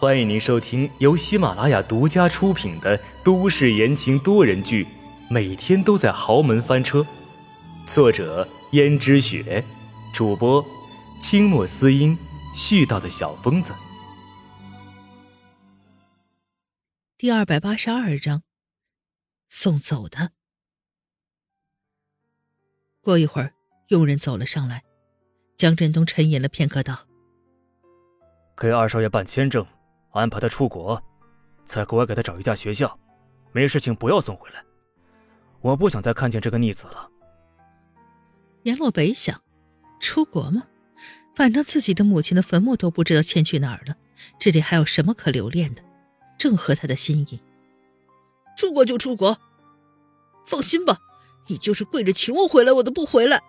欢迎您收听由喜马拉雅独家出品的都市言情多人剧《每天都在豪门翻车》，作者：胭脂雪，主播：清墨思音，絮叨的小疯子。第二百八十二章，送走的。过一会儿，佣人走了上来，江振东沉吟了片刻，道。给二少爷办签证，安排他出国，在国外给他找一家学校，没事情不要送回来。我不想再看见这个逆子了。阎洛北想，出国吗？反正自己的母亲的坟墓都不知道迁去哪儿了，这里还有什么可留恋的？正合他的心意。出国就出国，放心吧，你就是跪着请我回来，我都不回来。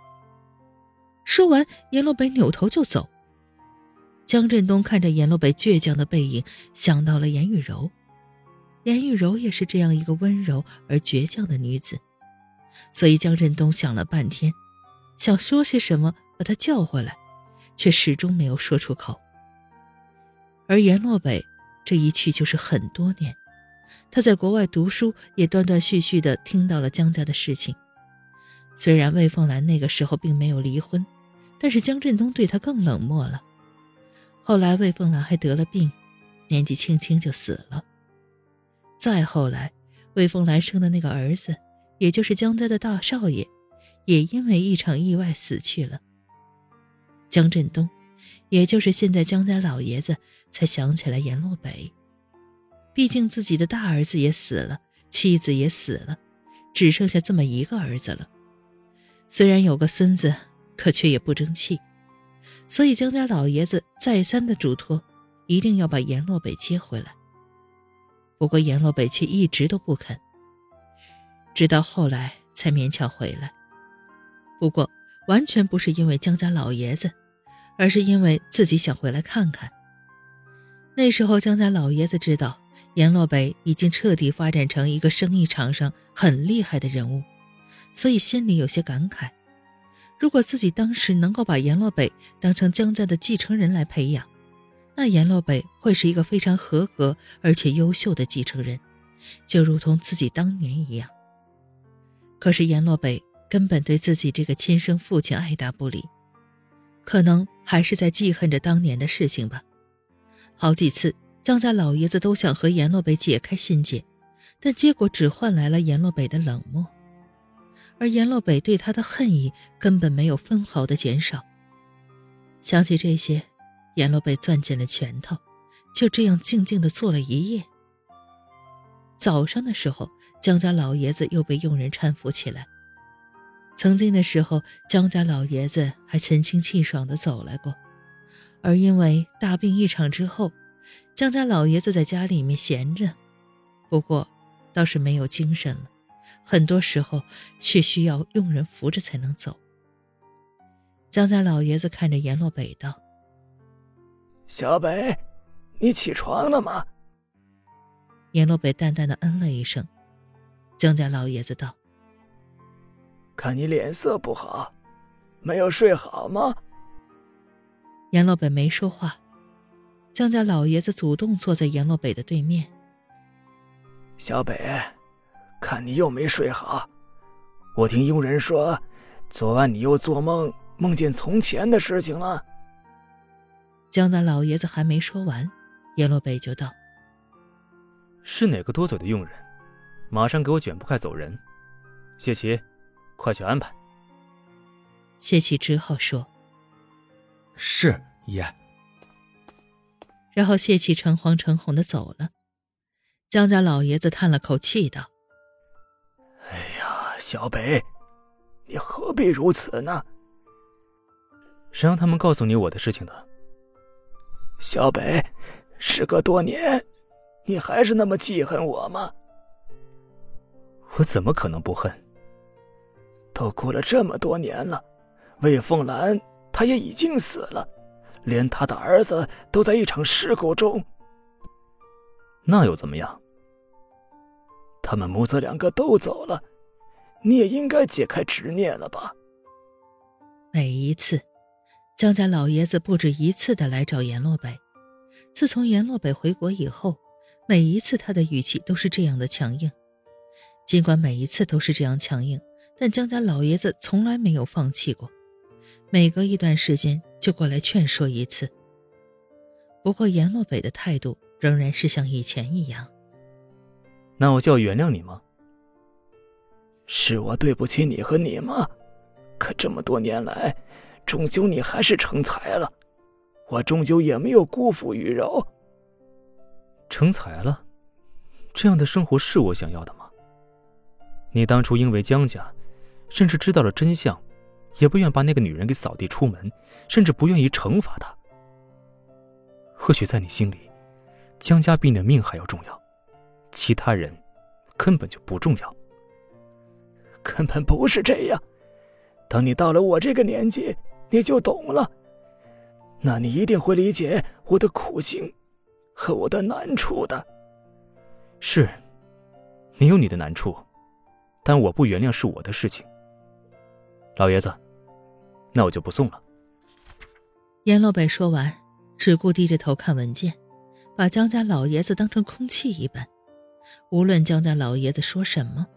说完，阎洛北扭头就走。江振东看着阎洛北倔强的背影，想到了颜雨柔。颜雨柔也是这样一个温柔而倔强的女子，所以江振东想了半天，想说些什么把她叫回来，却始终没有说出口。而阎洛北这一去就是很多年，他在国外读书，也断断续续的听到了江家的事情。虽然魏凤兰那个时候并没有离婚，但是江振东对她更冷漠了。后来，魏凤兰还得了病，年纪轻轻就死了。再后来，魏凤兰生的那个儿子，也就是江家的大少爷，也因为一场意外死去了。江振东，也就是现在江家老爷子，才想起来阎洛北。毕竟自己的大儿子也死了，妻子也死了，只剩下这么一个儿子了。虽然有个孙子，可却也不争气。所以江家老爷子再三的嘱托，一定要把阎洛北接回来。不过阎洛北却一直都不肯，直到后来才勉强回来。不过完全不是因为江家老爷子，而是因为自己想回来看看。那时候江家老爷子知道阎洛北已经彻底发展成一个生意场上很厉害的人物，所以心里有些感慨。如果自己当时能够把阎洛北当成江家的继承人来培养，那阎洛北会是一个非常合格而且优秀的继承人，就如同自己当年一样。可是阎洛北根本对自己这个亲生父亲爱答不理，可能还是在记恨着当年的事情吧。好几次，江家老爷子都想和阎洛北解开心结，但结果只换来了阎洛北的冷漠。而阎洛北对他的恨意根本没有分毫的减少。想起这些，阎洛北攥紧了拳头，就这样静静的坐了一夜。早上的时候，江家老爷子又被佣人搀扶起来。曾经的时候，江家老爷子还神清气爽的走来过，而因为大病一场之后，江家老爷子在家里面闲着，不过倒是没有精神了。很多时候却需要佣人扶着才能走。江家老爷子看着阎洛北道：“小北，你起床了吗？”阎洛北淡淡的嗯了一声。江家老爷子道：“看你脸色不好，没有睡好吗？”阎洛北没说话。江家老爷子主动坐在阎洛北的对面。小北。看你又没睡好，我听佣人说，昨晚你又做梦梦见从前的事情了。江家老爷子还没说完，叶洛北就道：“是哪个多嘴的佣人？马上给我卷铺盖走人！谢奇，快去安排。”谢奇只好说：“是爷。”然后谢奇诚惶诚恐的走了。江家老爷子叹了口气道。小北，你何必如此呢？谁让他们告诉你我的事情的？小北，时隔多年，你还是那么记恨我吗？我怎么可能不恨？都过了这么多年了，魏凤兰她也已经死了，连她的儿子都在一场事故中。那又怎么样？他们母子两个都走了。你也应该解开执念了吧？每一次，江家老爷子不止一次的来找阎洛北，自从阎洛北回国以后，每一次他的语气都是这样的强硬。尽管每一次都是这样强硬，但江家老爷子从来没有放弃过，每隔一段时间就过来劝说一次。不过阎洛北的态度仍然是像以前一样。那我就要原谅你吗？是我对不起你和你妈，可这么多年来，终究你还是成才了，我终究也没有辜负雨柔。成才了，这样的生活是我想要的吗？你当初因为江家，甚至知道了真相，也不愿把那个女人给扫地出门，甚至不愿意惩罚她。或许在你心里，江家比你的命还要重要，其他人根本就不重要。根本不是这样。等你到了我这个年纪，你就懂了。那你一定会理解我的苦心和我的难处的。是，你有你的难处，但我不原谅是我的事情。老爷子，那我就不送了。阎洛北说完，只顾低着头看文件，把江家老爷子当成空气一般。无论江家老爷子说什么。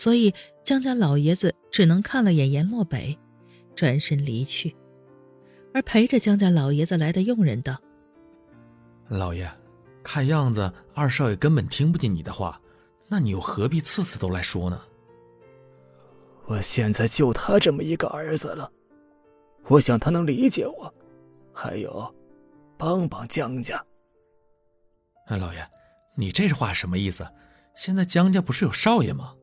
所以，江家老爷子只能看了眼阎洛北，转身离去。而陪着江家老爷子来的佣人道：“老爷，看样子二少爷根本听不进你的话，那你又何必次次都来说呢？”我现在就他这么一个儿子了，我想他能理解我，还有，帮帮江家。哎，老爷，你这话什么意思？现在江家不是有少爷吗？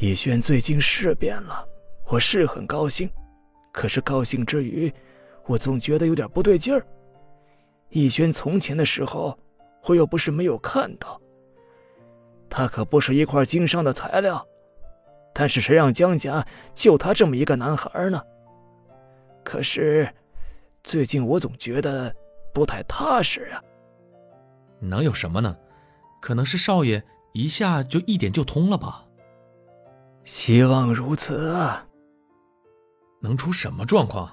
逸轩最近是变了，我是很高兴，可是高兴之余，我总觉得有点不对劲儿。逸轩从前的时候，我又不是没有看到，他可不是一块经商的材料，但是谁让江家就他这么一个男孩呢？可是，最近我总觉得不太踏实啊。能有什么呢？可能是少爷一下就一点就通了吧。希望如此啊！能出什么状况？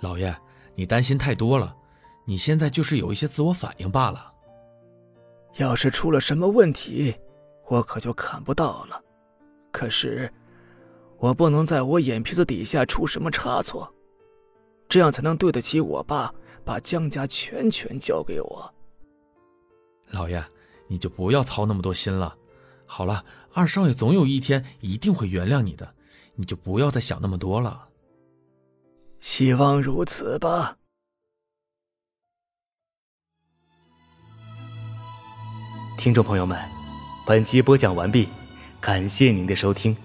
老爷，你担心太多了。你现在就是有一些自我反应罢了。要是出了什么问题，我可就看不到了。可是，我不能在我眼皮子底下出什么差错，这样才能对得起我爸把江家全权交给我。老爷，你就不要操那么多心了。好了，二少爷总有一天一定会原谅你的，你就不要再想那么多了。希望如此吧。听众朋友们，本集播讲完毕，感谢您的收听。